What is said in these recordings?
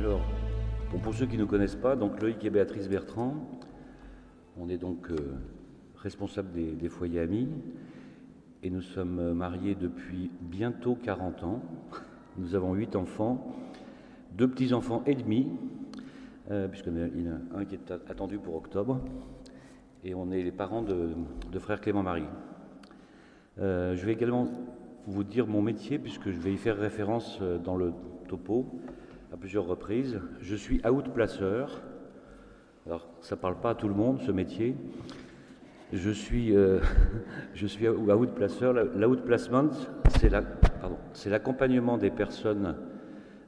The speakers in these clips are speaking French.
Alors, pour ceux qui ne connaissent pas, donc Loïc et Béatrice Bertrand, on est donc euh, responsable des, foyers amis et nous sommes mariés depuis bientôt 40 ans. Nous avons huit enfants, deux petits-enfants et demi, euh, puisqu'il y en a un qui est attendu pour octobre, et on est les parents de, frère Clément-Marie. Euh, je vais également vous dire mon métier, puisque je vais y faire référence euh, dans le topo à plusieurs reprises. Je suis outplaceur. Alors, ça ne parle pas à tout le monde, ce métier. Je suis, euh, je suis outplaceur. L'outplacement, c'est l'accompagnement des personnes,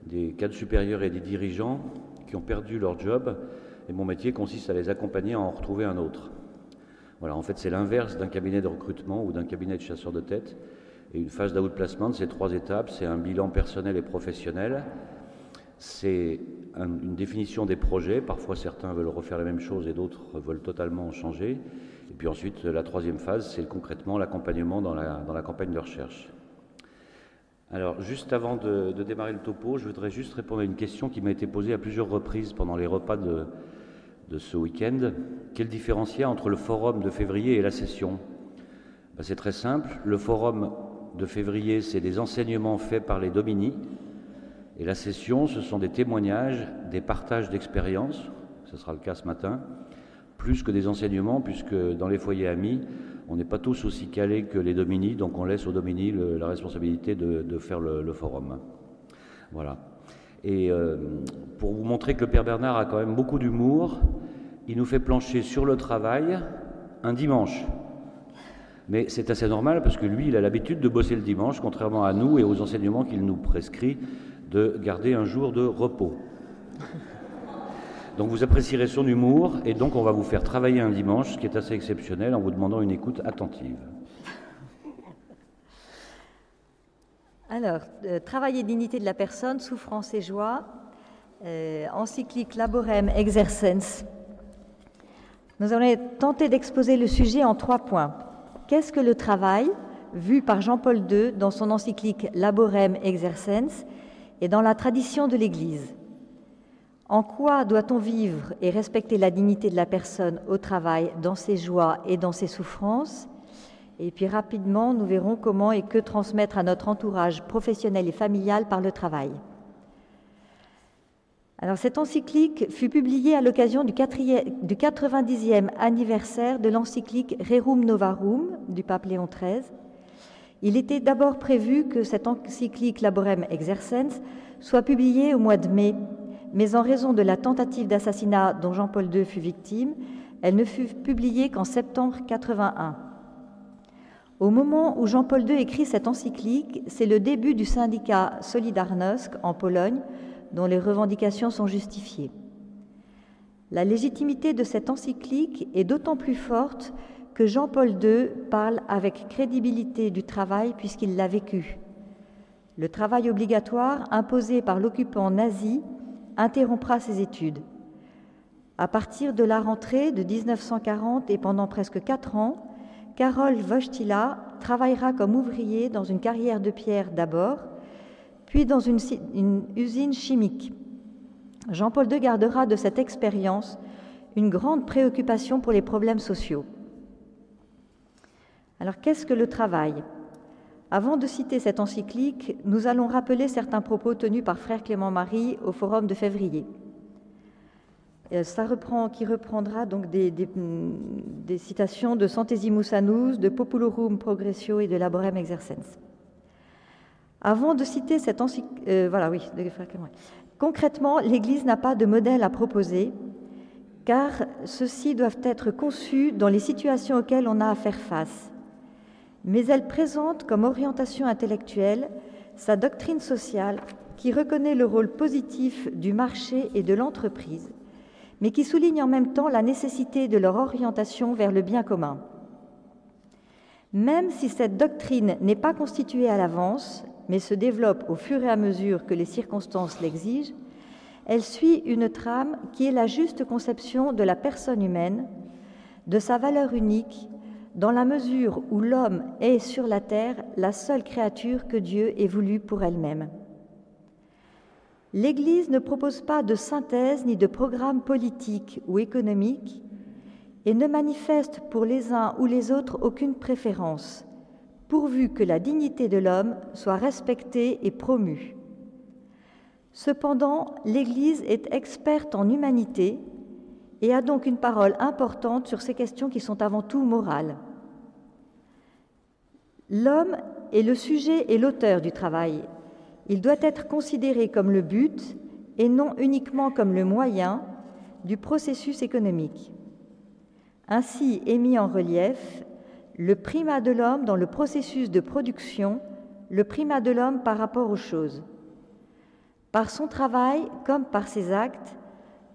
des cadres supérieurs et des dirigeants qui ont perdu leur job. Et mon métier consiste à les accompagner à en retrouver un autre. Voilà, en fait, c'est l'inverse d'un cabinet de recrutement ou d'un cabinet de chasseurs de tête. Et une phase d'outplacement, c'est trois étapes. C'est un bilan personnel et professionnel. C'est une définition des projets. Parfois, certains veulent refaire la même chose et d'autres veulent totalement changer. Et puis ensuite, la troisième phase, c'est concrètement l'accompagnement dans la, campagne de recherche. Alors, juste avant de, démarrer le topo, je voudrais juste répondre à une question qui m'a été posée à plusieurs reprises pendant les repas de, ce week-end. Quel différenciel entre le forum de février et la session? Ben, C'est très simple. Le forum de février, c'est des enseignements faits par les Domini. Et la session, ce sont des témoignages, des partages d'expériences, ce sera le cas ce matin, plus que des enseignements, puisque dans les foyers amis, on n'est pas tous aussi calés que les Domini, donc on laisse aux Domini le, la responsabilité de, faire le, le, forum. Voilà. Et euh, pour vous montrer que le Père Bernard a quand même beaucoup d'humour, il nous fait plancher sur le travail un dimanche. Mais c'est assez normal parce que lui, il a l'habitude de bosser le dimanche, contrairement à nous et aux enseignements qu'il nous prescrit de garder un jour de repos. Donc vous apprécierez son humour et donc on va vous faire travailler un dimanche, ce qui est assez exceptionnel, en vous demandant une écoute attentive. Alors, euh, travail et dignité de la personne, souffrance et joie, euh, encyclique Laborem Exercens. Nous allons tenter d'exposer le sujet en trois points. Qu'est-ce que le travail, vu par Jean-Paul II dans son encyclique Laborem Exercens et dans la tradition de l'Église En quoi doit-on vivre et respecter la dignité de la personne au travail, dans ses joies et dans ses souffrances? Et puis rapidement, nous verrons comment et que transmettre à notre entourage professionnel et familial par le travail. Alors cette encyclique fut publiée à l'occasion du, du 90e anniversaire de l'encyclique Rerum Novarum du pape Léon XIII. Il était d'abord prévu que cette encyclique Laborem Exercens soit publiée au mois de mai, mais en raison de la tentative d'assassinat dont Jean-Paul II fut victime, elle ne fut publiée qu'en septembre 81. Au moment où Jean-Paul II écrit cette encyclique, c'est le début du syndicat Solidarnosc en Pologne, dont les revendications sont justifiées. La légitimité de cette encyclique est d'autant plus forte que Jean-Paul II parle avec crédibilité du travail puisqu'il l'a vécu. Le travail obligatoire imposé par l'occupant nazi interrompra ses études. À partir de la rentrée de 1940 et pendant presque quatre ans, Karol Wojtyla travaillera comme ouvrier dans une carrière de pierre d'abord, puis dans une, une, usine chimique. Jean-Paul II gardera de cette expérience une grande préoccupation pour les problèmes sociaux. Alors qu'est-ce que le travail? Avant de citer cette encyclique, nous allons rappeler certains propos tenus par frère Clément Marie au forum de février. Ça reprend, qui reprendra donc des, citations de Centesimus Annus, de Populorum Progressio et de Laborem Exercens. Avant de citer cette encyclique, euh, voilà, oui, de concrètement, l'Église n'a pas de modèle à proposer, car ceux-ci doivent être conçus dans les situations auxquelles on a à faire face. Mais elle présente comme orientation intellectuelle sa doctrine sociale qui reconnaît le rôle positif du marché et de l'entreprise, mais qui souligne en même temps la nécessité de leur orientation vers le bien commun. Même si cette doctrine n'est pas constituée à l'avance, mais se développe au fur et à mesure que les circonstances l'exigent, elle suit une trame qui est la juste conception de la personne humaine, de sa valeur unique, dans la mesure où l'homme est sur la terre la seule créature que Dieu ait voulu pour elle-même. l'Église ne propose pas de synthèse ni de programme politique ou économique et ne manifeste pour les uns ou les autres aucune préférence, pourvu que la dignité de l'homme soit respectée et promue. Cependant, l'Église est experte en humanité et a donc une parole importante sur ces questions qui sont avant tout morales. L'homme est le sujet et l'auteur du travail. Il doit être considéré comme le but et non uniquement comme le moyen du processus économique. Ainsi est mis en relief le primat de l'homme dans le processus de production, le primat de l'homme par rapport aux choses. Par son travail comme par ses actes,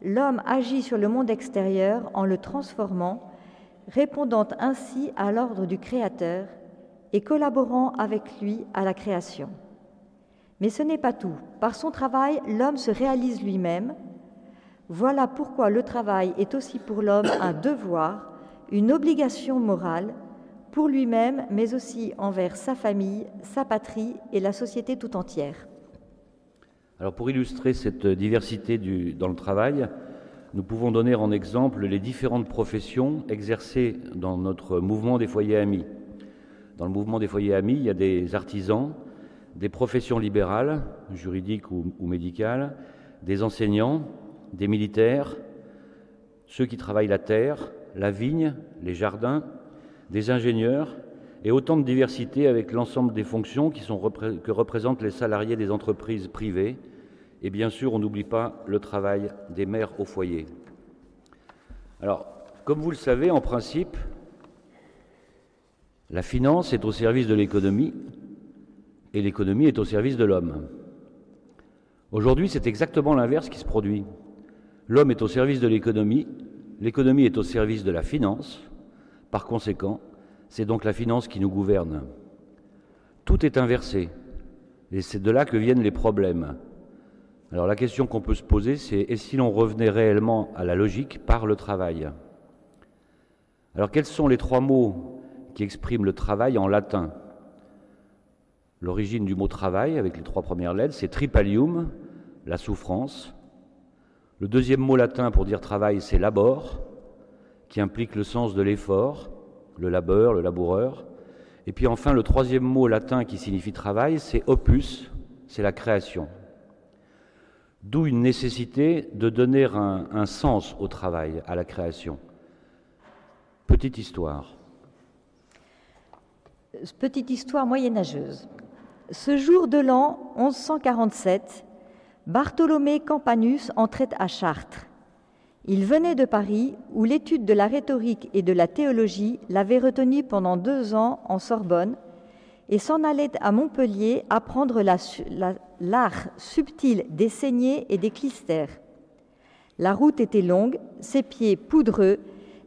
l'homme agit sur le monde extérieur en le transformant, répondant ainsi à l'ordre du Créateur et collaborant avec lui à la création. Mais ce n'est pas tout. Par son travail, l'homme se réalise lui-même. Voilà pourquoi le travail est aussi pour l'homme un devoir, une obligation morale, pour lui-même, mais aussi envers sa famille, sa patrie et la société tout entière. Alors pour illustrer cette diversité dans le travail, nous pouvons donner en exemple les différentes professions exercées dans notre mouvement des foyers amis. Dans le mouvement des foyers amis, il y a des artisans, des professions libérales, juridiques ou, médicales, des enseignants, des militaires, ceux qui travaillent la terre, la vigne, les jardins, des ingénieurs, et autant de diversité avec l'ensemble des fonctions que représentent les salariés des entreprises privées. Et bien sûr, on n'oublie pas le travail des mères au foyer. Alors, comme vous le savez, en principe, la finance est au service de l'économie et l'économie est au service de l'homme. Aujourd'hui, c'est exactement l'inverse qui se produit. L'homme est au service de l'économie, l'économie est au service de la finance. Par conséquent, c'est donc la finance qui nous gouverne. Tout est inversé, et c'est de là que viennent les problèmes. Alors la question qu'on peut se poser, c'est et si l'on revenait réellement à la logique par le travail? Alors quels sont les trois mots qui exprime le travail en latin? L'origine du mot travail, avec les trois premières lettres, c'est tripalium, la souffrance. Le deuxième mot latin pour dire travail, c'est labor, qui implique le sens de l'effort, le labeur, le laboureur. Et puis enfin, le troisième mot latin qui signifie travail, c'est opus, c'est la création. D'où une nécessité de donner un, sens au travail, à la création. Petite histoire. Petite histoire moyenâgeuse. Ce jour de l'an 1147, Bartholomé Campanus entrait à Chartres. Il venait de Paris, où l'étude de la rhétorique et de la théologie l'avait retenu pendant deux ans en Sorbonne, et s'en allait à Montpellier apprendre l'art subtil des saignées et des clistères. La route était longue, ses pieds poudreux,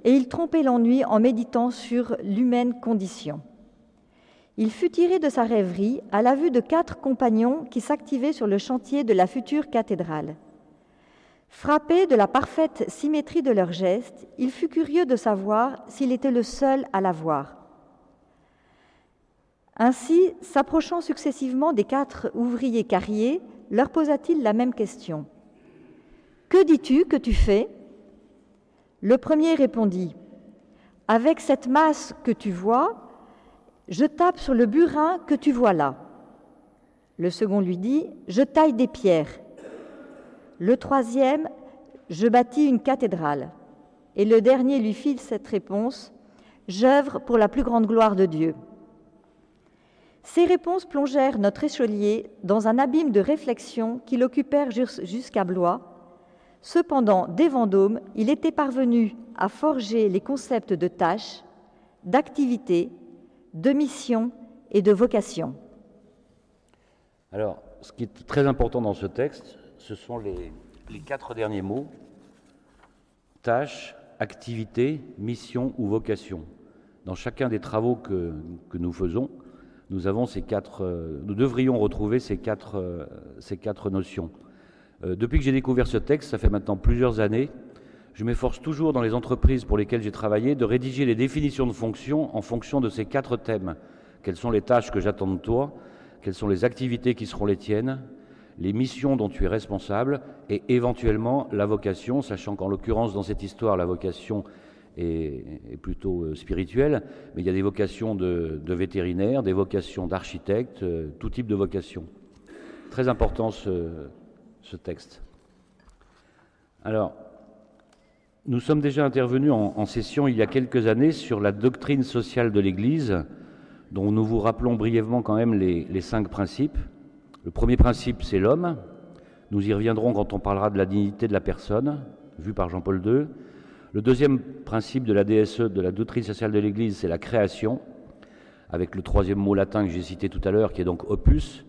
et il trompait l'ennui en méditant sur l'humaine condition. Il fut tiré de sa rêverie à la vue de quatre compagnons qui s'activaient sur le chantier de la future cathédrale. Frappé de la parfaite symétrie de leurs gestes, il fut curieux de savoir s'il était le seul à la voir. Ainsi, s'approchant successivement des quatre ouvriers carriers, leur posa-t-il la même question. Que dis-tu que tu fais? Le premier répondit Avec cette masse que tu vois, je tape sur le burin que tu vois là. Le second lui dit, Je taille des pierres. Le troisième, Je bâtis une cathédrale. Et le dernier lui fit cette réponse, J'œuvre pour la plus grande gloire de Dieu. Ces réponses plongèrent notre écholier dans un abîme de réflexion qui l'occupèrent jusqu'à Blois. Cependant, dès Vendôme, il était parvenu à forger les concepts de tâche, d'activité, de mission et de vocation. Alors, ce qui est très important dans ce texte, ce sont les, quatre derniers mots tâche, activité, mission ou vocation. Dans chacun des travaux que, nous faisons, nous, avons ces quatre, euh, nous devrions retrouver ces quatre, euh, notions. Euh, depuis que j'ai découvert ce texte, ça fait maintenant plusieurs années, je m'efforce toujours dans les entreprises pour lesquelles j'ai travaillé de rédiger les définitions de fonctions en fonction de ces quatre thèmes. Quelles sont les tâches que j'attends de toi? Quelles sont les activités qui seront les tiennes? Les missions dont tu es responsable et éventuellement la vocation, sachant qu'en l'occurrence dans cette histoire la vocation est, plutôt euh, spirituelle, mais il y a des vocations de, vétérinaires, des vocations d'architectes, euh, tout type de vocations. Très important ce, texte. Alors, nous sommes déjà intervenus en, session il y a quelques années sur la doctrine sociale de l'Église, dont nous vous rappelons brièvement quand même les cinq principes. Le premier principe, c'est l'homme. Nous y reviendrons quand on parlera de la dignité de la personne, vue par Jean-Paul II. Le deuxième principe de la DSE, de la doctrine sociale de l'Église, c'est la création, avec le troisième mot latin que j'ai cité tout à l'heure, qui est donc opus,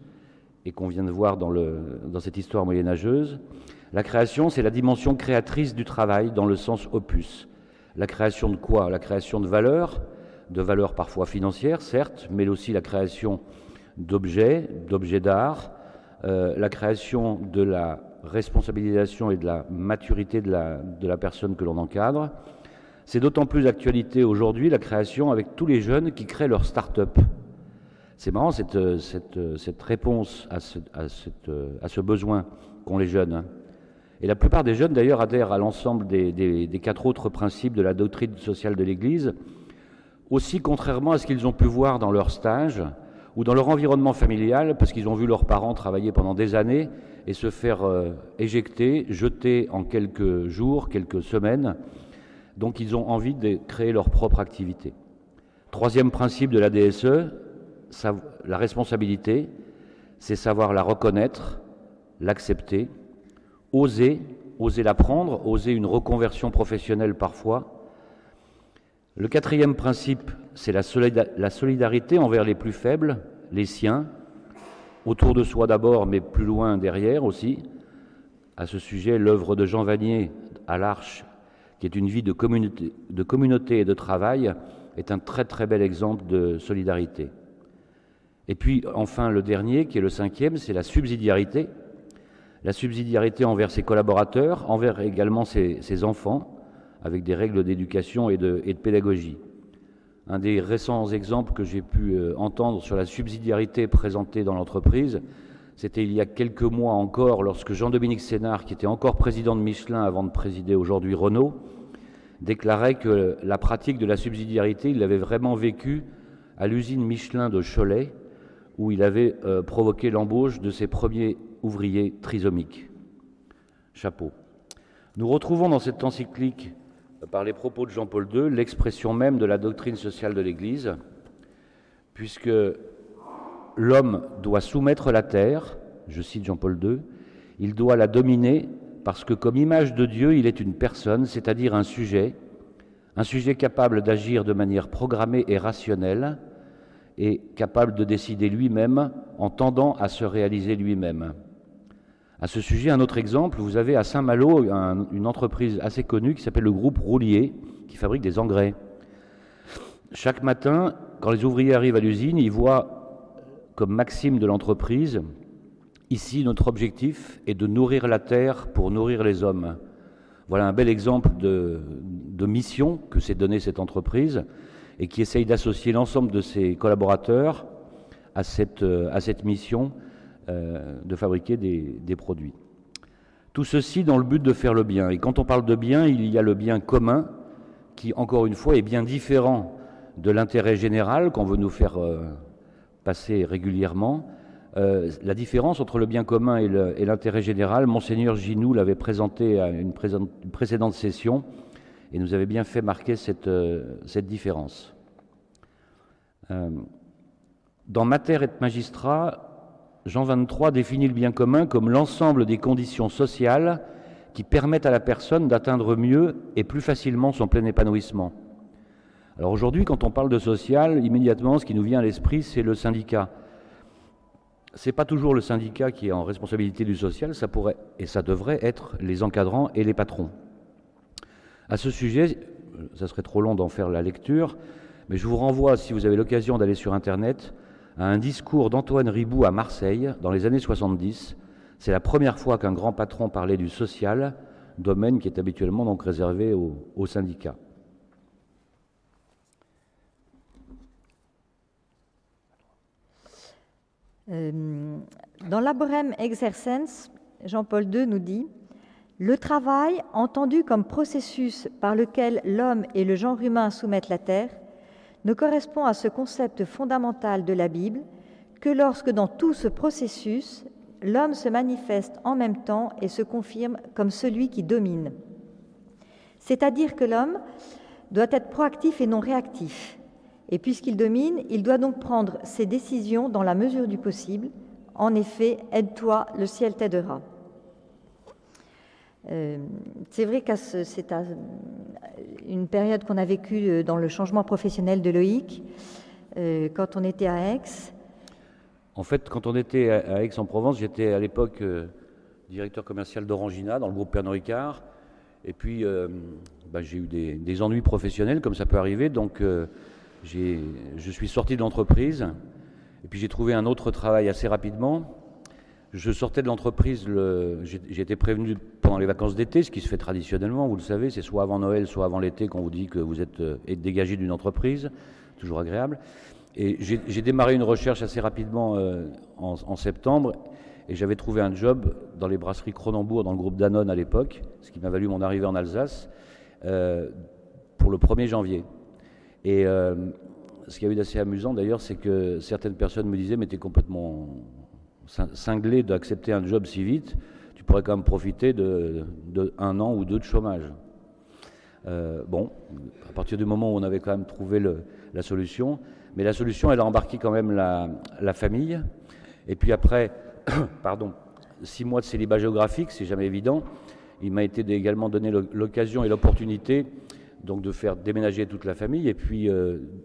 et qu'on vient de voir dans, cette histoire moyenâgeuse. La création, c'est la dimension créatrice du travail, dans le sens opus. La création de quoi? La création de valeurs, de valeurs parfois financières, certes, mais aussi la création d'objets, d'objets d'art, euh, la création de la responsabilisation et de la maturité de la, de la personne que l'on encadre. C'est d'autant plus d'actualité aujourd'hui la création avec tous les jeunes qui créent leur start-up. C'est marrant cette, cette, cette réponse à ce, cette, à ce besoin qu'ont les jeunes. Hein. Et la plupart des jeunes d'ailleurs adhèrent à l'ensemble des, des, des, quatre autres principes de la doctrine sociale de l'Église, aussi contrairement à ce qu'ils ont pu voir dans leur stage, ou dans leur environnement familial, parce qu'ils ont vu leurs parents travailler pendant des années et se faire euh, éjecter, jeter en quelques jours, quelques semaines. Donc ils ont envie de créer leur propre activité. Troisième principe de la DSE, la responsabilité, c'est savoir la reconnaître, l'accepter, oser, oser l'apprendre, oser une reconversion professionnelle parfois, le quatrième principe, c'est la, solidarité envers les plus faibles, les siens, autour de soi d'abord, mais plus loin derrière aussi. À ce sujet, l'œuvre de Jean Vanier à l'Arche, qui est une vie de communauté, et de travail, est un très très bel exemple de solidarité. Et puis enfin le dernier, qui est le cinquième, c'est la subsidiarité. La subsidiarité envers ses collaborateurs, envers également ses enfants, avec des règles d'éducation et de, pédagogie. Un des récents exemples que j'ai pu euh, entendre sur la subsidiarité présentée dans l'entreprise, c'était il y a quelques mois encore, lorsque Jean-Dominique Sénard, qui était encore président de Michelin avant de présider aujourd'hui Renault, déclarait que la pratique de la subsidiarité, il l'avait vraiment vécue à l'usine Michelin de Cholet, où il avait euh, provoqué l'embauche de ses premiers ouvriers trisomiques. Chapeau. Nous retrouvons dans cette encyclique par les propos de Jean-Paul II l'expression même de la doctrine sociale de l'Église, puisque l'homme doit soumettre la terre, je cite Jean-Paul II, il doit la dominer parce que comme image de Dieu, il est une personne, c'est-à-dire un sujet, un sujet capable d'agir de manière programmée et rationnelle, et capable de décider lui-même en tendant à se réaliser lui-même. À ce sujet, un autre exemple, vous avez à Saint-Malo une entreprise assez connue qui s'appelle le groupe Roulier, qui fabrique des engrais. Chaque matin, quand les ouvriers arrivent à l'usine, ils voient comme maxime de l'entreprise, ici notre objectif est de nourrir la terre pour nourrir les hommes. Voilà un bel exemple de, mission que s'est donnée cette entreprise et qui essaye d'associer l'ensemble de ses collaborateurs à cette, cette mission euh, de fabriquer des, produits. Tout ceci dans le but de faire le bien. Et quand on parle de bien, il y a le bien commun qui, encore une fois, est bien différent de l'intérêt général qu'on veut nous faire euh, passer régulièrement. Euh, la différence entre le bien commun et l'intérêt général, monseigneur Ginou l'avait présenté à une, précédente session et nous avait bien fait marquer cette, cette différence. dans Mater et Magistrat, Jean 23 définit le bien commun comme l'ensemble des conditions sociales qui permettent à la personne d'atteindre mieux et plus facilement son plein épanouissement. Alors aujourd'hui, quand on parle de social, immédiatement, ce qui nous vient à l'esprit, c'est le syndicat. Ce n'est pas toujours le syndicat qui est en responsabilité du social, ça pourrait et ça devrait être les encadrants et les patrons. À ce sujet, ça serait trop long d'en faire la lecture, mais je vous renvoie, si vous avez l'occasion d'aller sur Internet, à un discours d'Antoine Ribou à Marseille dans les années 70. C'est la première fois qu'un grand patron parlait du social, domaine qui est habituellement donc réservé aux, syndicats. Euh, dans Laborem Exercens, Jean-Paul II nous dit Le travail, entendu comme processus par lequel l'homme et le genre humain soumettent la terre, ne correspond à ce concept fondamental de la Bible que lorsque dans tout ce processus, l'homme se manifeste en même temps et se confirme comme celui qui domine. C'est-à-dire que l'homme doit être proactif et non réactif. Et puisqu'il domine, il doit donc prendre ses décisions dans la mesure du possible. En effet, aide-toi, le ciel t'aidera. Euh, c'est vrai que c'est une période qu'on a vécue euh, dans le changement professionnel de Loïc, euh, quand on était à Aix. En fait, quand on était à Aix-en-Provence, j'étais à l'époque directeur commercial d'Orangina dans le groupe Pernod Ricard. Et puis, bah, j'ai eu des, ennuis professionnels, comme ça peut arriver. Donc, je suis sorti de l'entreprise. Et puis, j'ai trouvé un autre travail assez rapidement. Je sortais de l'entreprise, j'ai été prévenu pendant les vacances d'été, ce qui se fait traditionnellement, vous le savez, c'est soit avant Noël, soit avant l'été qu'on vous dit que vous êtes, euh, dégagé d'une entreprise, toujours agréable. Et j'ai démarré une recherche assez rapidement euh, en, septembre, et j'avais trouvé un job dans les brasseries Cronenbourg, dans le groupe Danone à l'époque, ce qui m'a valu mon arrivée en Alsace, euh, pour le 1er janvier. Et ce qui a eu d'assez amusant d'ailleurs, c'est que certaines personnes me disaient, mais t'es complètement cinglé d'accepter un job si vite, tu pourrais quand même profiter de, un an ou deux de chômage. Euh, bon, à partir du moment où on avait quand même trouvé la solution, mais la solution, elle a embarqué quand même la, famille. Et puis après, pardon, six mois de célibat géographique, c'est jamais évident. Il m'a été également donné l'occasion et l'opportunité donc de faire déménager toute la famille. Et puis,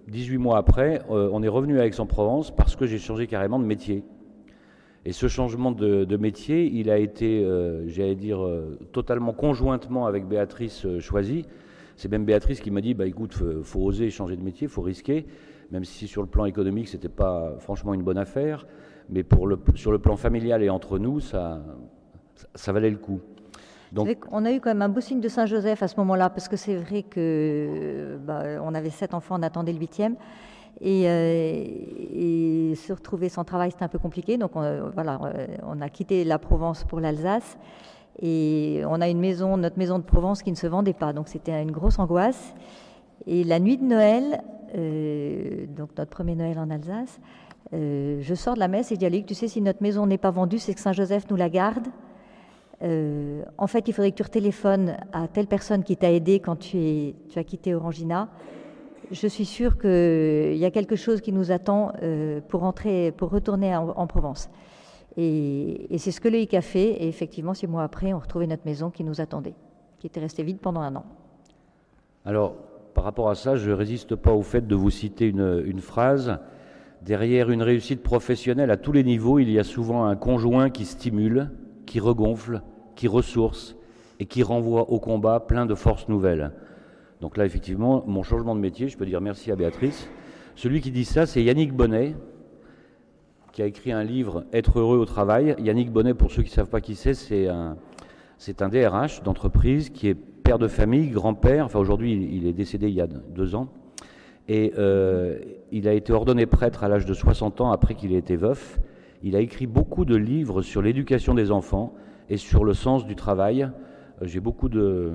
18 euh, mois après, euh, on est revenu à Aix-en-Provence parce que j'ai changé carrément de métier. Et ce changement de, métier, il a été, euh, j'allais dire, euh, totalement conjointement avec Béatrice euh, choisi. C'est même Béatrice qui m'a dit, bah écoute, faut, faut oser changer de métier, faut risquer, même si sur le plan économique, c'était pas franchement une bonne affaire, mais pour le, sur le plan familial et entre nous, ça, ça, valait le coup. Donc, on a eu quand même un beau signe de Saint-Joseph à ce moment-là, parce que c'est vrai que bah, on avait sept enfants, on attendait le huitième. Euh, et, se retrouver sans travail, c'était un peu compliqué. Donc on, voilà, on a quitté la Provence pour l'Alsace. Et on a une maison, notre maison de Provence qui ne se vendait pas. Donc c'était une grosse angoisse. Et la nuit de Noël, euh, donc notre premier Noël en Alsace, euh, je sors de la messe et je dis à tu sais, si notre maison n'est pas vendue, c'est que Saint-Joseph nous la garde. en fait, il faudrait que tu retéléphones à telle personne qui t'a aidé quand tu as quitté Orangina je suis sûre qu'il y a quelque chose qui nous attend euh, pour, pour retourner en, Provence. Et, c'est ce que Loïc a fait. Et effectivement, six mois après, on retrouvait notre maison qui nous attendait, qui était restée vide pendant un an. Alors, par rapport à ça, je ne résiste pas au fait de vous citer une phrase. Derrière une réussite professionnelle à tous les niveaux, il y a souvent un conjoint qui stimule, qui regonfle, qui ressource et qui renvoie au combat plein de forces nouvelles. Donc là, effectivement, mon changement de métier, je peux dire merci à Béatrice. Celui qui dit ça, c'est Yannick Bonnet, qui a écrit un livre Être heureux au travail. Yannick Bonnet, pour ceux qui ne savent pas qui c'est, c'est un, c'est un DRH d'entreprise qui est père de famille, grand-père. Enfin, aujourd'hui, il est décédé il y a deux ans. Et euh, il a été ordonné prêtre à l'âge de 60 ans après qu'il ait été veuf. Il a écrit beaucoup de livres sur l'éducation des enfants et sur le sens du travail. Euh, j'ai beaucoup de,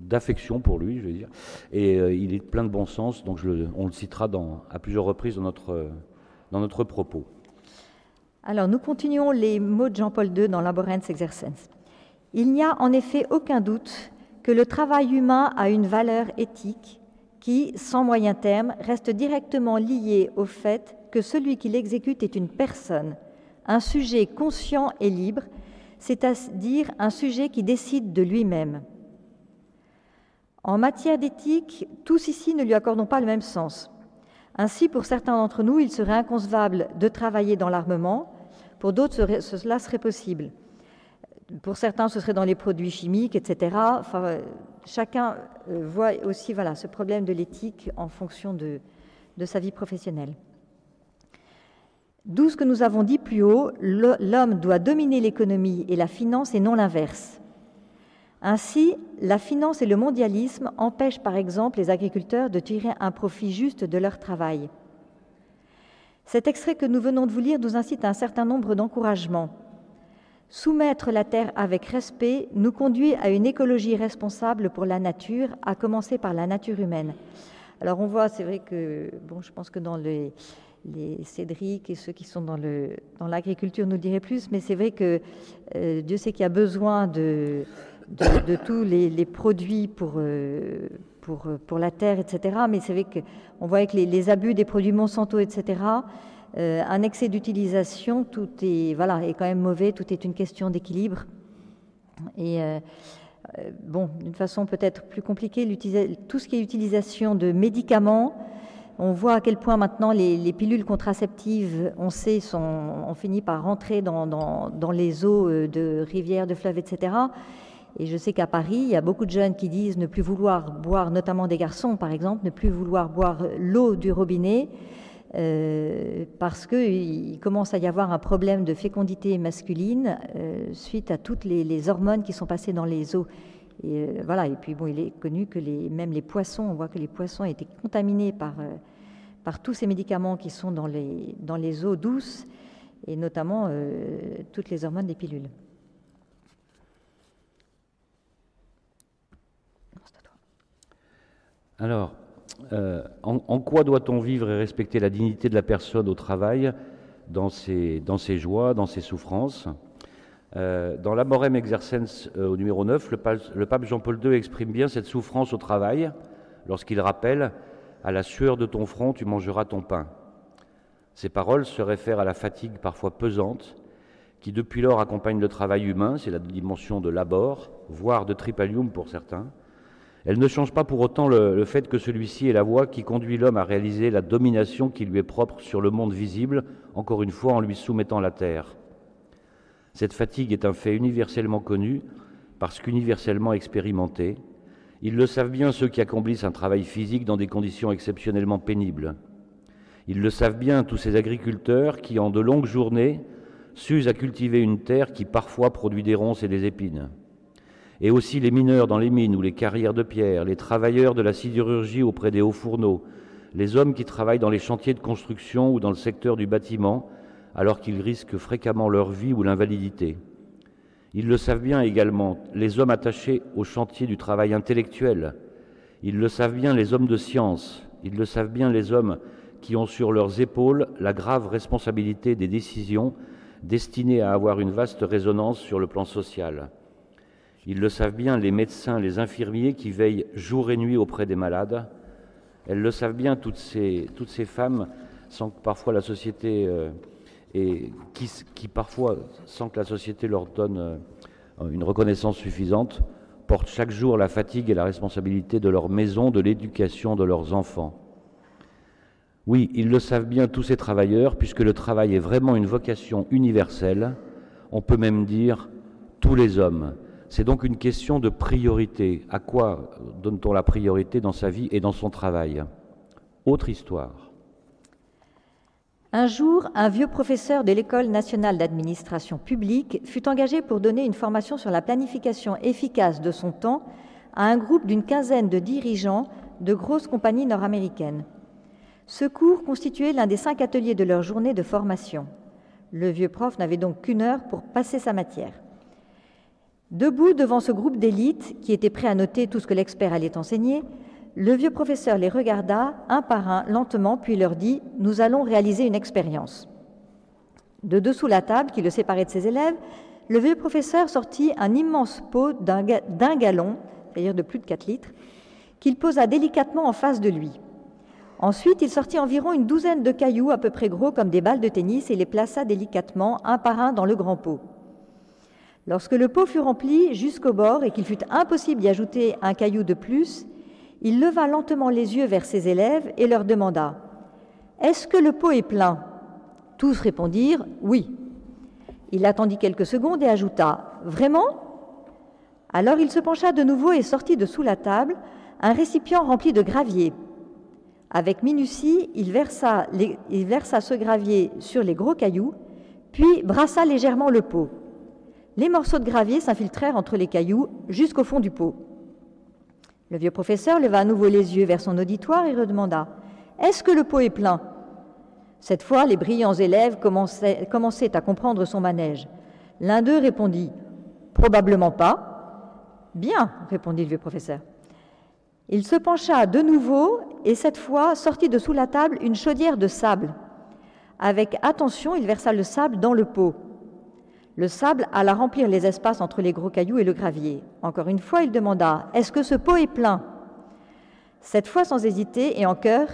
d'affection pour lui, je vais dire. Et euh, il est plein de bon sens, donc on le citera à plusieurs reprises dans notre, dans notre propos. Alors, nous continuons les mots de Jean-Paul II dans Laborens Exercens. Il n'y a en effet aucun doute que le travail humain a une valeur éthique qui, sans moyen terme, reste directement liée au fait que celui qui l'exécute est une personne, un sujet conscient et libre, c'est-à-dire un sujet qui décide de lui-même. En matière d'éthique, tous ici ne lui accordons pas le même sens. Ainsi, pour certains d'entre nous, il serait inconcevable de travailler dans l'armement, pour d'autres, cela serait possible. Pour certains, ce serait dans les produits chimiques, etc. Enfin, chacun euh, voit aussi ce problème de l'éthique en fonction de sa vie professionnelle. D'où ce que nous avons dit plus haut, l'homme doit dominer l'économie et la finance et non l'inverse. Ainsi, la finance et le mondialisme empêchent par exemple les agriculteurs de tirer un profit juste de leur travail. Cet extrait que nous venons de vous lire nous incite à un certain nombre d'encouragements. Soumettre la Terre avec respect nous conduit à une écologie responsable pour la nature, à commencer par la nature humaine. Alors on voit, c'est vrai que, bon, je pense que dans les, les Cédric et ceux qui sont dans, dans l'agriculture nous diraient plus, mais c'est vrai que euh, Dieu sait qu'il y a besoin de, de, tous les, produits pour, euh, pour, pour la terre, etc. Mais c'est vrai qu'on voit avec les, abus des produits Monsanto, etc., euh, un excès d'utilisation, tout est, voilà, est quand même mauvais, tout est une question d'équilibre. Et bon, d'une façon peut-être plus compliquée, tout ce qui est utilisation de médicaments, on voit à quel point maintenant les, pilules contraceptives, on sait, sont, ont fini par rentrer dans, les eaux euh, de rivières, de fleuves, etc. Et je sais qu'à Paris, il y a beaucoup de jeunes qui disent ne plus vouloir boire, notamment des garçons par exemple, ne plus vouloir boire l'eau du robinet euh, parce qu'il commence à y avoir un problème de fécondité masculine euh, suite à toutes les, hormones qui sont passées dans les eaux. Et euh, voilà. Et puis bon, il est connu que même les poissons, on voit que les poissons étaient contaminés par, euh, par tous ces médicaments qui sont dans les, dans les eaux douces et notamment toutes les hormones des pilules. Alors, en, en, quoi doit-on vivre et respecter la dignité de la personne au travail, dans ses, joies, dans ses souffrances? Euh, dans l'Amorem Exercens euh, au numéro 9, le, pape Jean-Paul II exprime bien cette souffrance au travail lorsqu'il rappelle À la sueur de ton front, tu mangeras ton pain. Ces paroles se réfèrent à la fatigue parfois pesante qui depuis lors accompagne le travail humain, c'est la dimension de labor, voire de tripalium pour certains. Elle ne change pas pour autant le fait que celui-ci est la voie qui conduit l'homme à réaliser la domination qui lui est propre sur le monde visible, encore une fois en lui soumettant la terre. Cette fatigue est un fait universellement connu parce qu'universellement expérimenté. Ils le savent bien ceux qui accomplissent un travail physique dans des conditions exceptionnellement pénibles. Ils le savent bien tous ces agriculteurs qui, en de longues journées, s'usent à cultiver une terre qui parfois produit des ronces et des épines. Et aussi les mineurs dans les mines ou les carrières de pierre, les travailleurs de la sidérurgie auprès des hauts fourneaux, les hommes qui travaillent dans les chantiers de construction ou dans le secteur du bâtiment, alors qu'ils risquent fréquemment leur vie ou l'invalidité. Ils le savent bien également, les hommes attachés au chantier du travail intellectuel. Ils le savent bien, les hommes de science. Ils le savent bien, les hommes qui ont sur leurs épaules la grave responsabilité des décisions destinées à avoir une vaste résonance sur le plan social. Ils le savent bien, les médecins, les infirmiers qui veillent jour et nuit auprès des malades. Elles le savent bien, toutes ces, toutes ces femmes, sans que parfois la société euh, et qui, parfois, sans que la société leur donne euh, une reconnaissance suffisante, portent chaque jour la fatigue et la responsabilité de leur maison, de l'éducation de leurs enfants. Oui, ils le savent bien tous ces travailleurs, puisque le travail est vraiment une vocation universelle, on peut même dire tous les hommes. C'est donc une question de priorité. À quoi donne-t-on la priorité dans sa vie et dans son travail? Autre histoire. Un jour, un vieux professeur de l'École nationale d'administration publique fut engagé pour donner une formation sur la planification efficace de son temps à un groupe d'une quinzaine de dirigeants de grosses compagnies nord-américaines. Ce cours constituait l'un des cinq ateliers de leur journée de formation. Le vieux prof n'avait donc qu'une heure pour passer sa matière. Debout devant ce groupe d'élite, qui était prêt à noter tout ce que l'expert allait enseigner, le vieux professeur les regarda un par un lentement, puis leur dit Nous allons réaliser une expérience. De dessous la table qui le séparait de ses élèves, le vieux professeur sortit un immense pot d'un gallon, c'est-à-dire de plus de 4 litres, qu'il posa délicatement en face de lui. Ensuite, il sortit environ une douzaine de cailloux à peu près gros comme des balles de tennis et les plaça délicatement un par un dans le grand pot. Lorsque le pot fut rempli jusqu'au bord et qu'il fut impossible d'y ajouter un caillou de plus, il leva lentement les yeux vers ses élèves et leur demanda Est-ce que le pot est plein? Tous répondirent Oui. Il attendit quelques secondes et ajouta Vraiment? Alors il se pencha de nouveau et sortit de sous la table un récipient rempli de gravier. Avec minutie, il versa, il versa ce gravier sur les gros cailloux, puis brassa légèrement le pot. Les morceaux de gravier s'infiltrèrent entre les cailloux jusqu'au fond du pot. Le vieux professeur leva à nouveau les yeux vers son auditoire et redemanda Est-ce que le pot est plein? Cette fois, les brillants élèves commençaient, à comprendre son manège. L'un d'eux répondit Probablement pas. Bien, répondit le vieux professeur. Il se pencha de nouveau et cette fois sortit de sous la table une chaudière de sable. Avec attention, il versa le sable dans le pot. Le sable alla remplir les espaces entre les gros cailloux et le gravier. Encore une fois, il demanda Est-ce que ce pot est plein? Cette fois, sans hésiter et en chœur,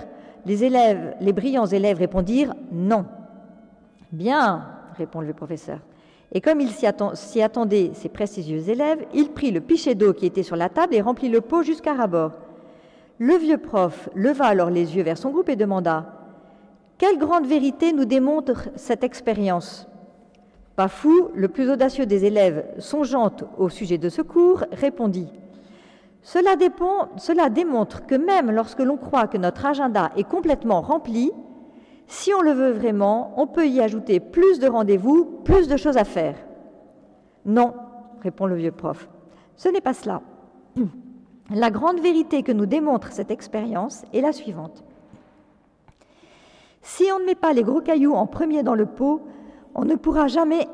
les élèves, les brillants élèves répondirent Non. Bien, répond le professeur. Et comme il s'y attendait, ses prestigieux élèves, il prit le pichet d'eau qui était sur la table et remplit le pot jusqu'à rabord. Le vieux prof leva alors les yeux vers son groupe et demanda Quelle grande vérité nous démontre cette expérience? Le plus audacieux des élèves, songeant au sujet de ce cours, répondit cela, cela démontre que même lorsque l'on croit que notre agenda est complètement rempli, si on le veut vraiment, on peut y ajouter plus de rendez-vous, plus de choses à faire. Non, répond le vieux prof, ce n'est pas cela. La grande vérité que nous démontre cette expérience est la suivante. Si on ne met pas les gros cailloux en premier dans le pot, on ne pourra jamais,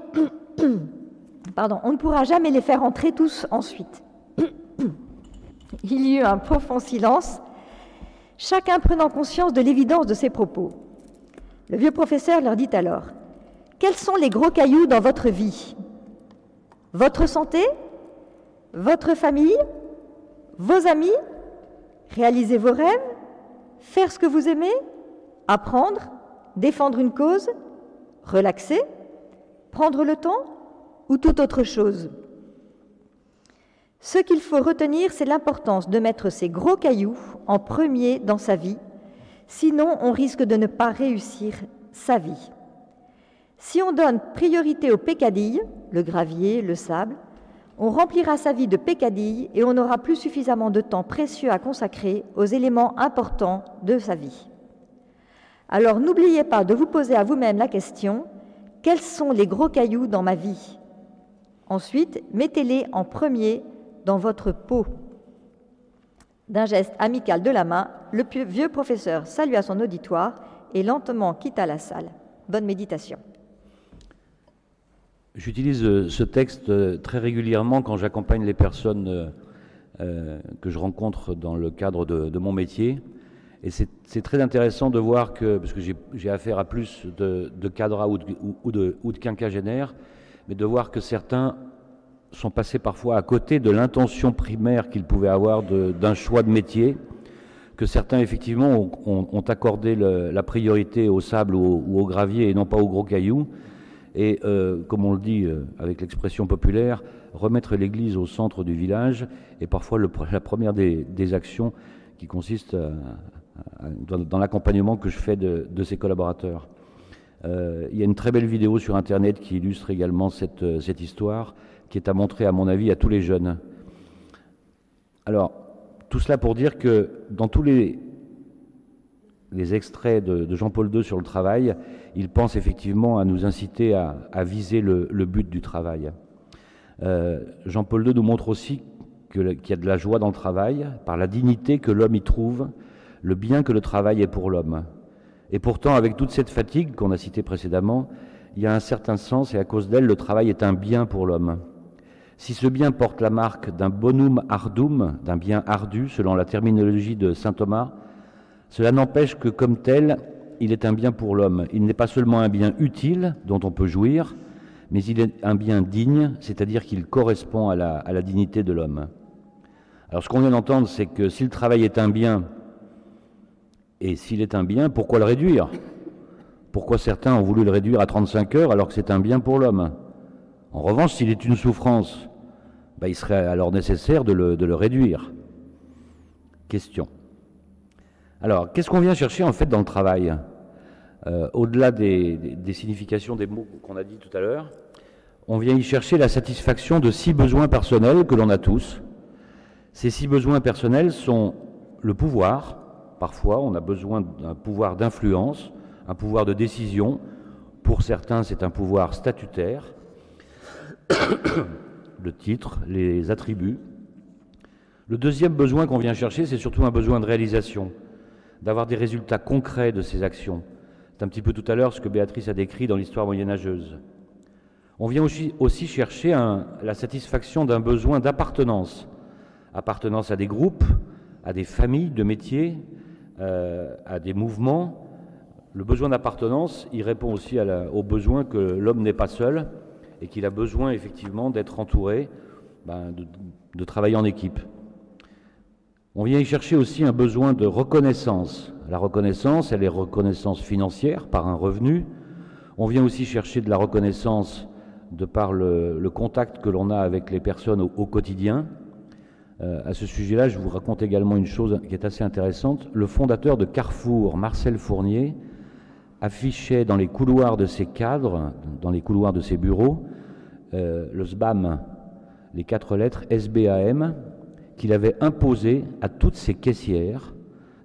les faire entrer tous ensuite. Il y eut un profond silence, chacun prenant conscience de l'évidence de ses propos. Le vieux professeur leur dit alors Quels sont les gros cailloux dans votre vie Votre santé Votre famille Vos amis Réaliser vos rêves Faire ce que vous aimez Apprendre Défendre une cause? Relaxer Prendre le temps Ou toute autre chose Ce qu'il faut retenir, c'est l'importance de mettre ces gros cailloux en premier dans sa vie Sinon, on risque de ne pas réussir sa vie. Si on donne priorité aux pécadilles, le gravier, le sable, on remplira sa vie de pécadilles et on n'aura plus suffisamment de temps précieux à consacrer aux éléments importants de sa vie. Alors n'oubliez pas de vous poser à vous-même la question, quels sont les gros cailloux dans ma vie? Ensuite, mettez-les en premier dans votre peau. D'un geste amical de la main, le vieux professeur salua son auditoire et lentement quitta la salle. Bonne méditation. J'utilise euh, ce texte euh, très régulièrement quand j'accompagne les personnes euh, que je rencontre dans le cadre de, mon métier. Et c'est très intéressant de voir que, parce que j'ai affaire à plus de, cadres ou de, ou, de, quinquagénaires, mais de voir que certains sont passés parfois à côté de l'intention primaire qu'ils pouvaient avoir d'un choix de métier, que certains effectivement ont, accordé la priorité au sable ou au, gravier et non pas aux gros cailloux. Et euh, comme on le dit euh, avec l'expression populaire, remettre l'église au centre du village est parfois la première des, actions qui consiste dans, l'accompagnement que je fais de, ces collaborateurs. Euh, il y a une très belle vidéo sur Internet qui illustre également cette, cette histoire qui est à montrer, à mon avis, à tous les jeunes. Alors, tout cela pour dire que dans tous les, les extraits de, Jean-Paul II sur le travail, il pense effectivement à nous inciter à, viser le, but du travail. Euh, Jean-Paul II nous montre aussi qu'il y a de la joie dans le travail, par la dignité que l'homme y trouve, le bien que le travail est pour l'homme. Et pourtant, avec toute cette fatigue qu'on a citée précédemment, il y a un certain sens et à cause d'elle, le travail est un bien pour l'homme. Si ce bien porte la marque d'un bonum ardum, d'un bien ardu, selon la terminologie de saint Thomas, cela n'empêche que comme tel, il est un bien pour l'homme. Il n'est pas seulement un bien utile dont on peut jouir, mais il est un bien digne, c'est-à-dire qu'il correspond à la, à la, dignité de l'homme. Alors ce qu'on vient d'entendre, c'est que si le travail est un bien, et s'il est un bien, pourquoi le réduire? Pourquoi certains ont voulu le réduire à 35 heures alors que c'est un bien pour l'homme? En revanche, s'il est une souffrance, ben, il serait alors nécessaire de le, réduire. Question. Alors, qu'est-ce qu'on vient chercher en fait dans le travail? Euh, Au-delà des, des, significations des mots qu'on a dit tout à l'heure, on vient y chercher la satisfaction de six besoins personnels que l'on a tous. Ces six besoins personnels sont le pouvoir, parfois on a besoin d'un pouvoir d'influence, un pouvoir de décision, pour certains c'est un pouvoir statutaire, le titre, les attributs. Le deuxième besoin qu'on vient chercher, c'est surtout un besoin de réalisation, d'avoir des résultats concrets de ces actions. C'est un petit peu tout à l'heure ce que Béatrice a décrit dans l'histoire moyenâgeuse. On vient aussi, chercher la satisfaction d'un besoin d'appartenance, appartenance à des groupes, à des familles de métiers, euh, à des mouvements. Le besoin d'appartenance, il répond aussi au besoin que l'homme n'est pas seul et qu'il a besoin effectivement d'être entouré, ben, de travailler en équipe. On vient y chercher aussi un besoin de reconnaissance. La reconnaissance, elle est reconnaissance financière par un revenu. On vient aussi chercher de la reconnaissance de par le, contact que l'on a avec les personnes au, quotidien. Euh, à ce sujet-là, je vous raconte également une chose qui est assez intéressante. Le fondateur de Carrefour, Marcel Fournier, affichait dans les couloirs de ses cadres, dans les couloirs de ses bureaux, euh, le SBAM, les quatre lettres SBAM, qu'il avait imposé à toutes ses caissières.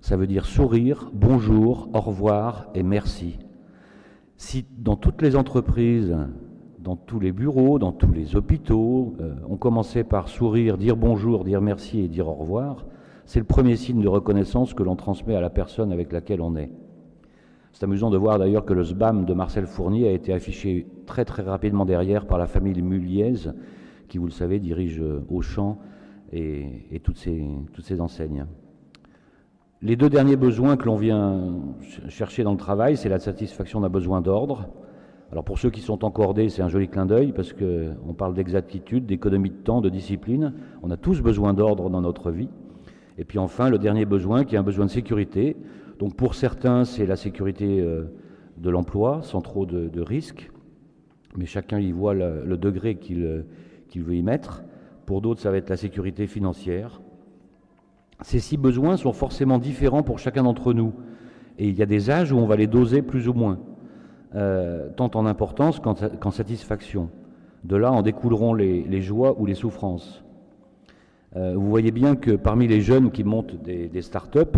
Ça veut dire sourire, bonjour, au revoir et merci. Si dans toutes les entreprises, dans tous les bureaux, dans tous les hôpitaux, euh, on commençait par sourire, dire bonjour, dire merci et dire au revoir, c'est le premier signe de reconnaissance que l'on transmet à la personne avec laquelle on est. C'est amusant de voir d'ailleurs que le SBAM de Marcel Fournier a été affiché très très rapidement derrière par la famille Muliez, qui, vous le savez, dirige Auchan et, toutes, ces, toutes ces enseignes. Les deux derniers besoins que l'on vient chercher dans le travail, c'est la satisfaction d'un besoin d'ordre. Alors pour ceux qui sont encordés, c'est un joli clin d'œil parce qu'on parle d'exactitude, d'économie de temps, de discipline. On a tous besoin d'ordre dans notre vie. Et puis enfin, le dernier besoin qui est un besoin de sécurité. Donc pour certains, c'est la sécurité euh, de l'emploi, sans trop de, risques. Mais chacun y voit le, degré qu'il veut y mettre. Pour d'autres, ça va être la sécurité financière. Ces six besoins sont forcément différents pour chacun d'entre nous. Et il y a des âges où on va les doser plus ou moins, euh, tant en importance qu'en satisfaction. De là en découleront les, joies ou les souffrances. Euh, vous voyez bien que parmi les jeunes qui montent des, start-up,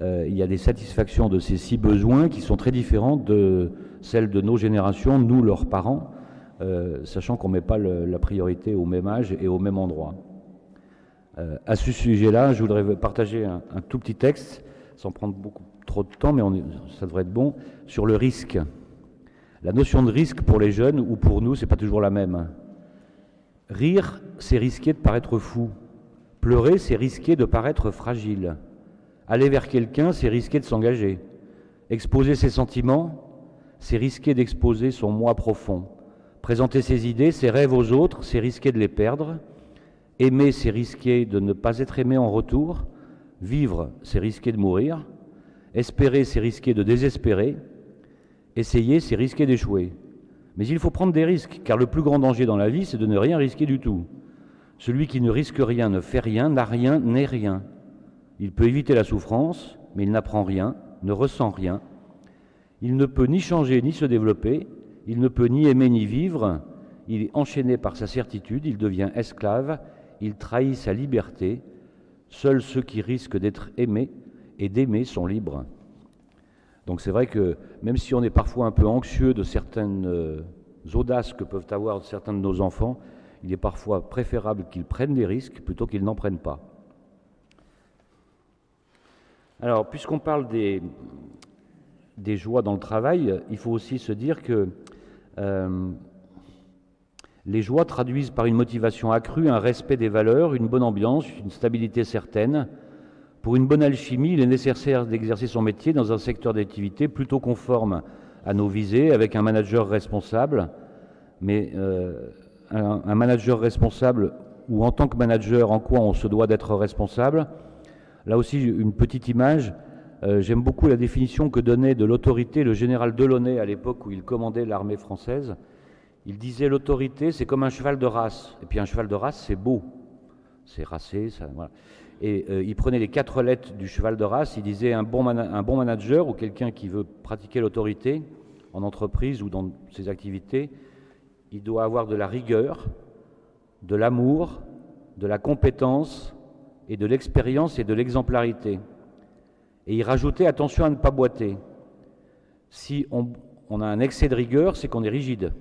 euh, il y a des satisfactions de ces six besoins qui sont très différentes de celles de nos générations, nous, leurs parents, sachant qu'on ne met pas la priorité au même âge et au même endroit. À ce sujet-là, je voudrais partager un, tout petit texte, sans prendre beaucoup trop de temps, mais ça devrait être bon, sur le risque. La notion de risque pour les jeunes ou pour nous, c'est pas toujours la même. Rire, c'est risquer de paraître fou. Pleurer, c'est risquer de paraître fragile. Aller vers quelqu'un, c'est risquer de s'engager. Exposer ses sentiments, c'est risquer d'exposer son moi profond. Présenter ses idées, ses rêves aux autres, c'est risquer de les perdre. Aimer, c'est risquer de ne pas être aimé en retour. Vivre, c'est risquer de mourir. Espérer, c'est risquer de désespérer. Essayer, c'est risquer d'échouer. Mais il faut prendre des risques, car le plus grand danger dans la vie, c'est de ne rien risquer du tout. Celui qui ne risque rien, ne fait rien, n'a rien, n'est rien. Il peut éviter la souffrance, mais il n'apprend rien, ne ressent rien. Il ne peut ni changer ni se développer, il ne peut ni aimer ni vivre, il est enchaîné par sa certitude, il devient esclave, il trahit sa liberté. Seuls ceux qui risquent d'être aimés et d'aimer sont libres. Donc c'est vrai que même si on est parfois un peu anxieux de certaines euh, audaces que peuvent avoir certains de nos enfants, il est parfois préférable qu'ils prennent des risques plutôt qu'ils n'en prennent pas. Alors, puisqu'on parle des, joies dans le travail, il faut aussi se dire que euh, les joies traduisent par une motivation accrue un respect des valeurs, une bonne ambiance, une stabilité certaine. Pour une bonne alchimie, il est nécessaire d'exercer son métier dans un secteur d'activité plutôt conforme à nos visées, avec un manager responsable. Mais euh, un, manager responsable, ou en tant que manager, en quoi on se doit d'être responsable? Là aussi, une petite image. Euh, j'aime beaucoup la définition que donnait de l'autorité le général Delaunay à l'époque où il commandait l'armée française. Il disait l'autorité, c'est comme un cheval de race. Et puis un cheval de race, c'est beau. C'est racé. Ça, voilà. Et euh, il prenait les quatre lettres du cheval de race. Il disait un bon, manager ou quelqu'un qui veut pratiquer l'autorité en entreprise ou dans ses activités, il doit avoir de la rigueur, de l'amour, de la compétence et de l'expérience et de l'exemplarité. Et il rajoutait attention à ne pas boiter. Si on, a un excès de rigueur, c'est qu'on est rigide.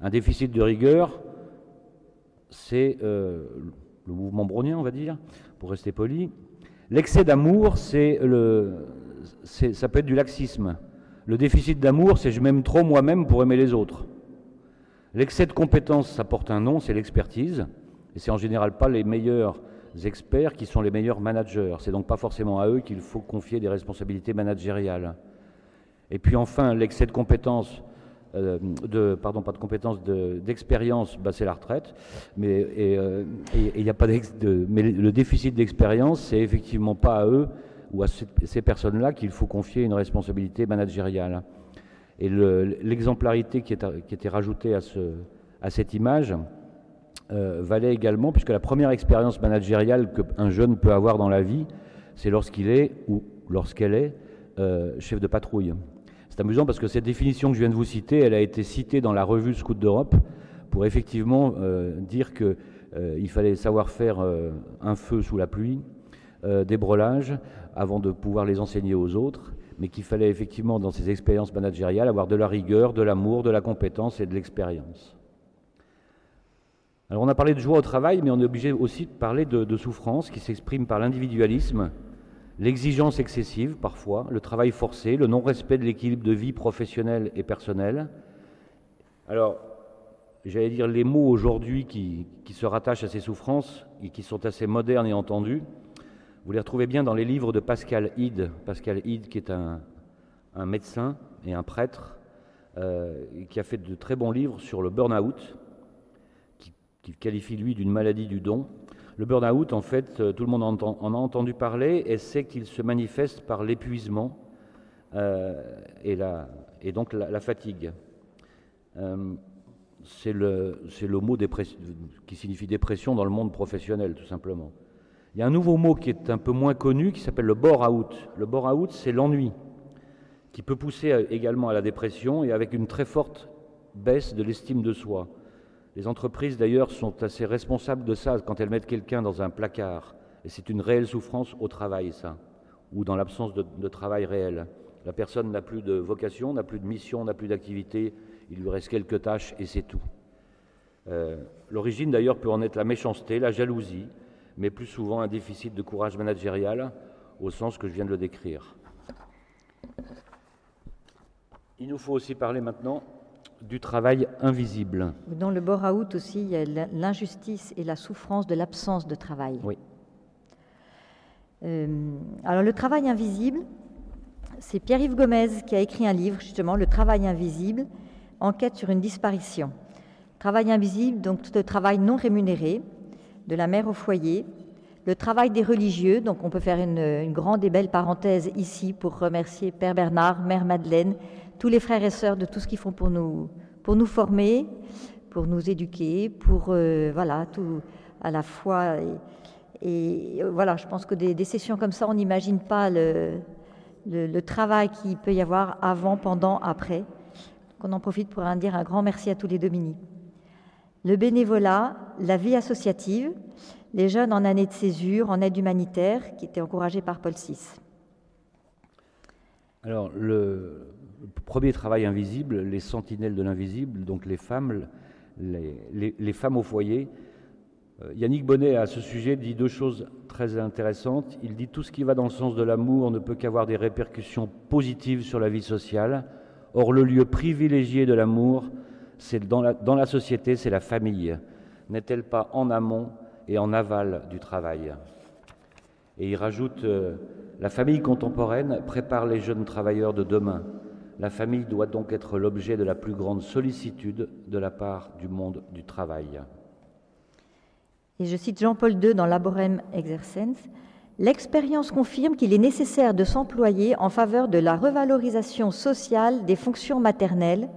Un déficit de rigueur, c'est euh, le mouvement brownien, on va dire, pour rester poli. L'excès d'amour, c'est le, ça peut être du laxisme. Le déficit d'amour, c'est je m'aime trop moi-même pour aimer les autres. L'excès de compétences, ça porte un nom, c'est l'expertise. Et c'est en général pas les meilleurs experts qui sont les meilleurs managers. C'est donc pas forcément à eux qu'il faut confier des responsabilités managériales. Et puis enfin, l'excès de compétences, euh, de, pardon, pas de compétences, d'expérience, bah, c'est la retraite. Mais euh, il n'y a pas de, mais le déficit d'expérience, c'est effectivement pas à eux ou à ces personnes-là qu'il faut confier une responsabilité managériale. Et l'exemplarité qui, qui, était rajoutée à, ce, à cette image euh, valait également, puisque la première expérience managériale qu'un jeune peut avoir dans la vie, c'est lorsqu'il est ou lorsqu'elle est euh, chef de patrouille. C'est amusant parce que cette définition que je viens de vous citer, elle a été citée dans la revue Scout d'Europe pour effectivement euh, dire qu'il euh, fallait savoir faire un feu sous la pluie, des brelages, avant de pouvoir les enseigner aux autres, mais qu'il fallait effectivement, dans ces expériences managériales, avoir de la rigueur, de l'amour, de la compétence et de l'expérience. Alors on a parlé de joie au travail, mais on est obligé aussi de parler de, souffrance qui s'exprime par l'individualisme, l'exigence excessive parfois, le travail forcé, le non-respect de l'équilibre de vie professionnelle et personnelle. Alors, j'allais dire les mots aujourd'hui qui, se rattachent à ces souffrances et qui sont assez modernes et entendus, vous les retrouvez bien dans les livres de Pascal Hyde. Pascal Hyde, qui est un, médecin et un prêtre, euh, qui a fait de très bons livres sur le burn-out, qui, qualifie lui d'une maladie du don. Le burn-out, en fait, euh, tout le monde en, a entendu parler et sait qu'il se manifeste par l'épuisement euh, et, donc la, fatigue. c'est le, le, mot qui signifie dépression dans le monde professionnel, tout simplement. Il y a un nouveau mot qui est un peu moins connu qui s'appelle le bore-out. Le bore-out, c'est l'ennui, qui peut pousser également à la dépression et avec une très forte baisse de l'estime de soi. Les entreprises, d'ailleurs, sont assez responsables de ça quand elles mettent quelqu'un dans un placard. Et c'est une réelle souffrance au travail, ça, ou dans l'absence de, travail réel. La personne n'a plus de vocation, n'a plus de mission, n'a plus d'activité, il lui reste quelques tâches et c'est tout. Euh, l'origine, d'ailleurs, peut en être la méchanceté, la jalousie, mais plus souvent un déficit de courage managérial au sens que je viens de le décrire. Il nous faut aussi parler maintenant du travail invisible. Dans le bore-out aussi, il y a l'injustice et la souffrance de l'absence de travail. Oui. Euh, alors le travail invisible, c'est Pierre-Yves Gomez qui a écrit un livre justement, Le travail invisible, enquête sur une disparition. Travail invisible, donc le travail non rémunéré, de la mère au foyer, le travail des religieux, donc on peut faire une, grande et belle parenthèse ici pour remercier Père Bernard, Mère Madeleine, tous les frères et sœurs de tout ce qu'ils font pour nous, pour nous former, pour nous éduquer, pour euh, voilà tout à la fois. Et, euh, voilà, je pense que des, sessions comme ça, on n'imagine pas le, travail qu'il peut y avoir avant, pendant, après. on en profite pour dire un grand merci à tous les Dominiques le bénévolat, la vie associative, les jeunes en année de césure, en aide humanitaire, qui étaient encouragés par Paul VI. Alors, le premier travail invisible, les sentinelles de l'invisible, donc les femmes, les, femmes au foyer. Euh, Yannick Bonnet, à ce sujet, dit deux choses très intéressantes. Il dit tout ce qui va dans le sens de l'amour ne peut qu'avoir des répercussions positives sur la vie sociale. Or, le lieu privilégié de l'amour, dans la, société, c'est la famille. N'est-elle pas en amont et en aval du travail? Et il rajoute euh, La famille contemporaine prépare les jeunes travailleurs de demain. La famille doit donc être l'objet de la plus grande sollicitude de la part du monde du travail. Et je cite Jean-Paul II dans Laborem Exercens L'expérience confirme qu'il est nécessaire de s'employer en faveur de la revalorisation sociale des fonctions maternelles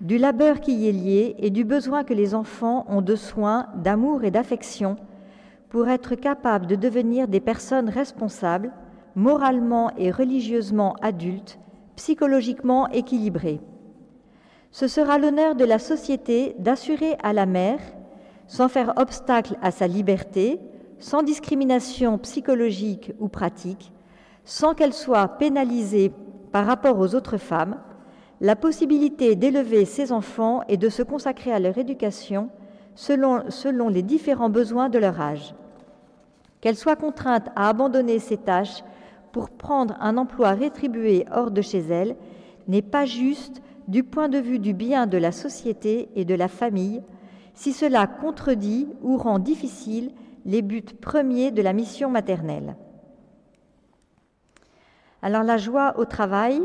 du labeur qui y est lié et du besoin que les enfants ont de soins, d'amour et d'affection pour être capables de devenir des personnes responsables, moralement et religieusement adultes, psychologiquement équilibrées. Ce sera l'honneur de la société d'assurer à la mère, sans faire obstacle à sa liberté, sans discrimination psychologique ou pratique, sans qu'elle soit pénalisée par rapport aux autres femmes, la possibilité d'élever ses enfants et de se consacrer à leur éducation selon, selon les différents besoins de leur âge. Qu'elle soit contrainte à abandonner ses tâches pour prendre un emploi rétribué hors de chez elle, n'est pas juste du point de vue du bien de la société et de la famille si cela contredit ou rend difficile les buts premiers de la mission maternelle. Alors la joie au travail,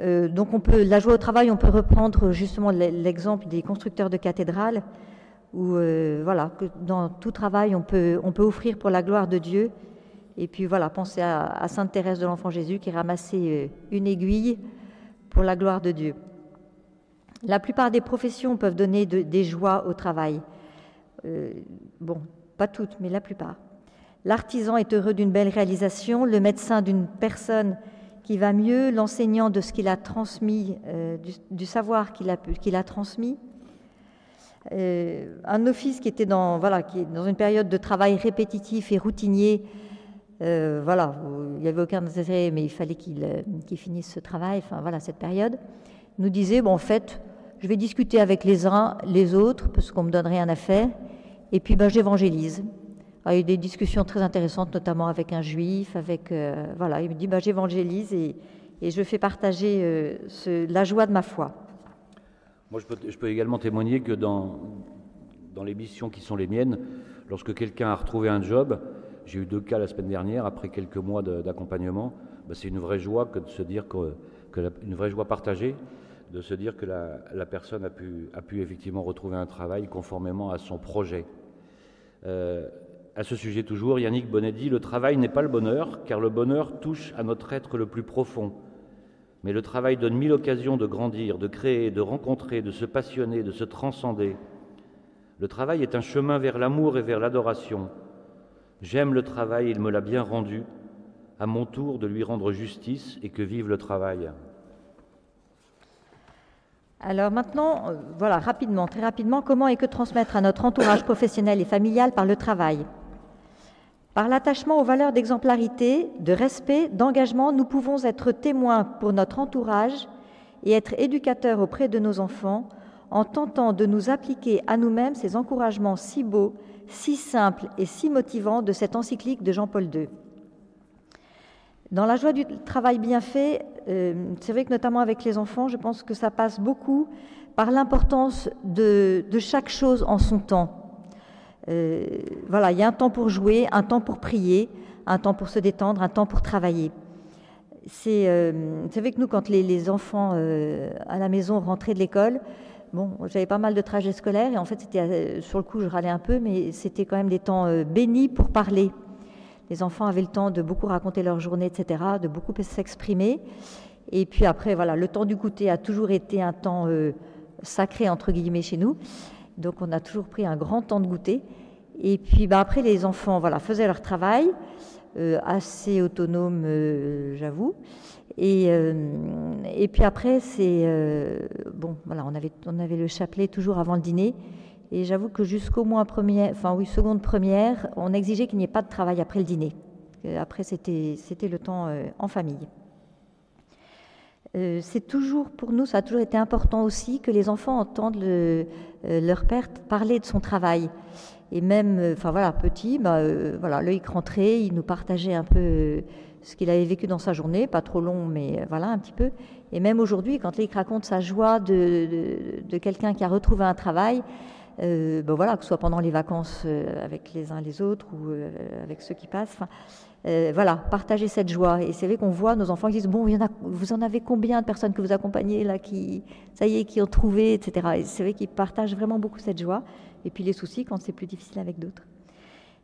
euh, on peut, la joie au travail, on peut reprendre justement l'exemple des constructeurs de cathédrales, où euh, voilà, dans tout travail on peut offrir pour la gloire de Dieu. Et puis voilà, penser à, Sainte Thérèse de l'Enfant Jésus qui ramassait euh, une aiguille pour la gloire de Dieu. La plupart des professions peuvent donner des joies au travail. bon, pas toutes, mais la plupart. L'artisan est heureux d'une belle réalisation, le médecin d'une personne qui va mieux, l'enseignant de ce qu'il a transmis, euh, du, savoir qu'il a, transmis. Euh, un office qui était dans, voilà, dans une période de travail répétitif et routinier, euh, voilà, il n'y avait aucun intérêt, mais il fallait qu'il, qu'il finisse ce travail, enfin voilà, cette période, nous disait, bon, en fait, je vais discuter avec les uns, les autres, parce qu'on me donne rien à faire, et puis ben, j'évangélise. Il y a eu des discussions très intéressantes, notamment avec un juif, avec euh, voilà, il me dit ben, j'évangélise et, je fais partager euh, la joie de ma foi. Moi, je peux, je peux également témoigner que dans, dans les missions qui sont les miennes, lorsque quelqu'un a retrouvé un job, j'ai eu deux cas la semaine dernière, après quelques mois d'accompagnement, ben, c'est une vraie joie que de se dire que, vraie joie partagée, de se dire que la, personne a pu, a pu effectivement retrouver un travail conformément à son projet. Euh, à ce sujet toujours, Yannick Bonnet dit Le travail n'est pas le bonheur, car le bonheur touche à notre être le plus profond. Mais le travail donne mille occasions de grandir, de créer, de rencontrer, de se passionner, de se transcender. Le travail est un chemin vers l'amour et vers l'adoration. J'aime le travail, il me l'a bien rendu. À mon tour de lui rendre justice et que vive le travail. Alors maintenant, euh, voilà, rapidement, très rapidement, comment est que transmettre à notre entourage professionnel et familial par le travail? Par l'attachement aux valeurs d'exemplarité, de respect, d'engagement, nous pouvons être témoins pour notre entourage et être éducateurs auprès de nos enfants en tentant de nous appliquer à nous-mêmes ces encouragements si beaux, si simples et si motivants de cette encyclique de Jean-Paul II. Dans la joie du travail bien fait, euh, c'est vrai que notamment avec les enfants, je pense que ça passe beaucoup par l'importance de, chaque chose en son temps. Euh, voilà, il y a un temps pour jouer, un temps pour prier, un temps pour se détendre, un temps pour travailler. C'est euh, vrai que nous, quand les, enfants à la maison rentraient de l'école, bon, j'avais pas mal de trajets scolaires et en fait, c'était sur le coup, je râlais un peu, mais c'était quand même des temps bénis pour parler. Les enfants avaient le temps de beaucoup raconter leur journée, etc., de beaucoup s'exprimer. Et puis après, voilà, le temps du goûter a toujours été un temps euh, sacré, entre guillemets, chez nous. Donc on a toujours pris un grand temps de goûter. Et puis bah, après, les enfants voilà, faisaient leur travail, euh, assez autonome, euh, j'avoue. Et, et puis après, c'est bon, voilà, on avait, on avait le chapelet toujours avant le dîner. Et j'avoue que jusqu'au moins première, enfin oui, seconde première, on exigeait qu'il n'y ait pas de travail après le dîner. Après, c'était le temps euh, en famille. Euh, c'est toujours pour nous, ça a toujours été important aussi que les enfants entendent le, euh, leur père parler de son travail. Et même, enfin voilà, petit, bah, voilà, l'œil rentré, il nous partageait un peu ce qu'il avait vécu dans sa journée, pas trop long, mais voilà, un petit peu. Et même aujourd'hui, quand il raconte sa joie de, de, quelqu'un qui a retrouvé un travail, euh, ben voilà, que ce soit pendant les vacances euh, avec les uns les autres ou euh, avec ceux qui passent. voilà, partager cette joie. Et c'est vrai qu'on voit nos enfants qui disent Bon, il y en a, vous en avez combien de personnes que vous accompagnez là, qui, ça y est, qui ont trouvé, etc. Et c'est vrai qu'ils partagent vraiment beaucoup cette joie. Et puis les soucis quand c'est plus difficile avec d'autres.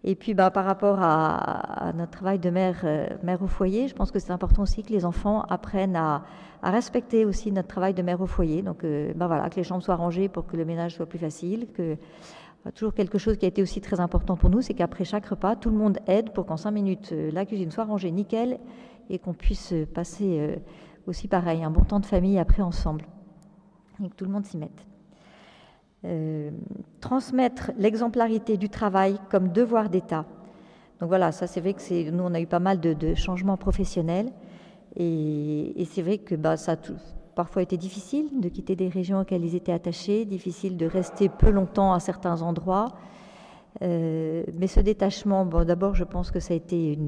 Et puis bah, par rapport à, notre travail de mère, euh, mère au foyer, je pense que c'est important aussi que les enfants apprennent à, respecter aussi notre travail de mère au foyer. Donc euh, bah, voilà, que les chambres soient rangées pour que le ménage soit plus facile. Que, toujours quelque chose qui a été aussi très important pour nous, c'est qu'après chaque repas, tout le monde aide pour qu'en cinq minutes, euh, la cuisine soit rangée nickel et qu'on puisse passer aussi pareil, un bon temps de famille après ensemble. Et que tout le monde s'y mette. Euh, transmettre l'exemplarité du travail comme devoir d'État. Donc voilà, ça c'est vrai que nous on a eu pas mal de, changements professionnels et, c'est vrai que bah, ça a parfois été difficile de quitter des régions auxquelles ils étaient attachés, difficile de rester peu longtemps à certains endroits. Euh, mais ce détachement, d'abord je pense que ça a été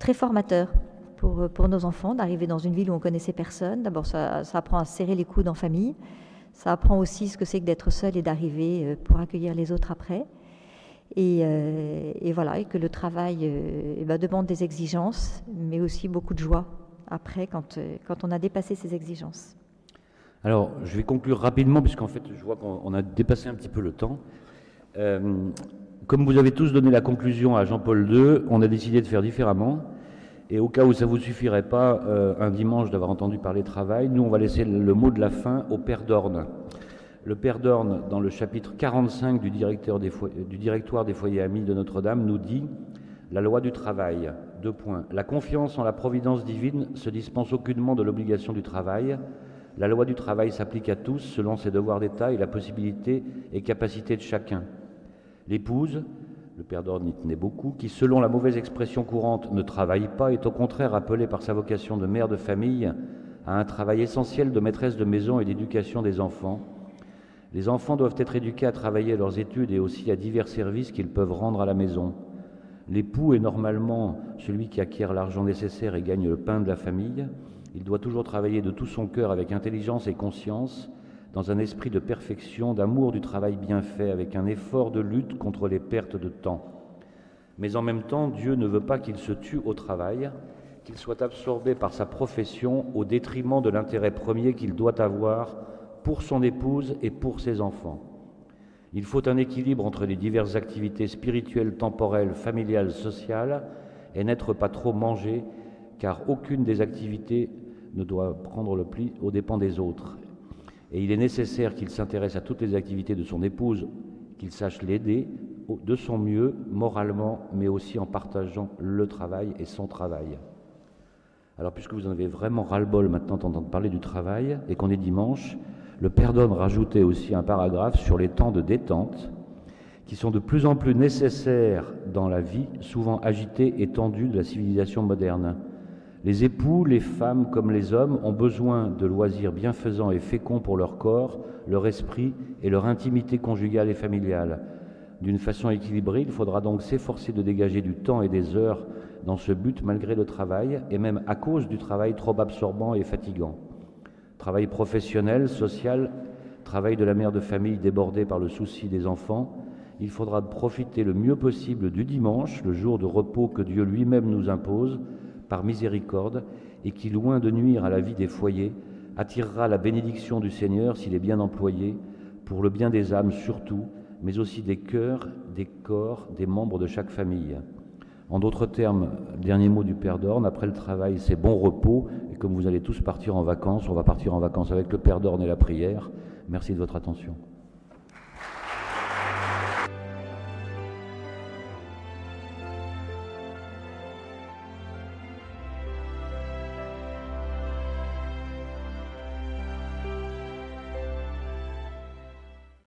très formateur pour, pour nos enfants d'arriver dans une ville où on connaissait personne. D'abord, ça, ça, apprend à serrer les coudes en famille. Ça apprend aussi ce que c'est que d'être seul et d'arriver euh, pour accueillir les autres après. Et, euh, voilà, et que le travail euh, eh ben, demande des exigences, mais aussi beaucoup de joie après quand, quand on a dépassé ces exigences. Alors, je vais conclure rapidement, puisqu'en fait, je vois qu'on a dépassé un petit peu le temps. Comme vous avez tous donné la conclusion à Jean-Paul II, on a décidé de faire différemment. Et au cas où ça ne vous suffirait pas euh, un dimanche d'avoir entendu parler travail, nous, on va laisser le mot de la fin au Père d'Orne. Le Père d'Orne, dans le chapitre 45 du, du directoire des foyers amis de Notre-Dame, nous dit La loi du travail. Deux points. La confiance en la providence divine se dispense aucunement de l'obligation du travail. La loi du travail s'applique à tous selon ses devoirs d'État et la possibilité et capacité de chacun. L'épouse, le père d'ordre y tenait beaucoup, qui selon la mauvaise expression courante ne travaille pas, est au contraire appelée par sa vocation de mère de famille à un travail essentiel de maîtresse de maison et d'éducation des enfants. Les enfants doivent être éduqués à travailler à leurs études et aussi à divers services qu'ils peuvent rendre à la maison. L'époux est normalement celui qui acquiert l'argent nécessaire et gagne le pain de la famille. Il doit toujours travailler de tout son cœur avec intelligence et conscience, dans un esprit de perfection, d'amour du travail bien fait, avec un effort de lutte contre les pertes de temps. Mais en même temps, Dieu ne veut pas qu'il se tue au travail, qu'il soit absorbé par sa profession au détriment de l'intérêt premier qu'il doit avoir pour son épouse et pour ses enfants. Il faut un équilibre entre les diverses activités spirituelles, temporelles, familiales, sociales, et n'être pas trop mangé, car aucune des activités ne doit prendre le pli aux dépens des autres. Et il est nécessaire qu'il s'intéresse à toutes les activités de son épouse, qu'il sache l'aider de son mieux, moralement, mais aussi en partageant le travail et son travail. Alors, puisque vous en avez vraiment ras-le-bol maintenant d'entendre parler du travail et qu'on est dimanche, le Père d'Homme rajoutait aussi un paragraphe sur les temps de détente qui sont de plus en plus nécessaires dans la vie, souvent agitée et tendue de la civilisation moderne. Les époux, les femmes comme les hommes ont besoin de loisirs bienfaisants et féconds pour leur corps, leur esprit et leur intimité conjugale et familiale. D'une façon équilibrée, il faudra donc s'efforcer de dégager du temps et des heures dans ce but malgré le travail et même à cause du travail trop absorbant et fatigant. Travail professionnel, social, travail de la mère de famille débordée par le souci des enfants, il faudra profiter le mieux possible du dimanche, le jour de repos que Dieu lui-même nous impose, par miséricorde et qui, loin de nuire à la vie des foyers, attirera la bénédiction du Seigneur s'il est bien employé, pour le bien des âmes surtout, mais aussi des cœurs, des corps, des membres de chaque famille. En d'autres termes, dernier mot du Père d'Orne, après le travail, c'est bon repos, et comme vous allez tous partir en vacances, on va partir en vacances avec le Père d'Orne et la prière. Merci de votre attention.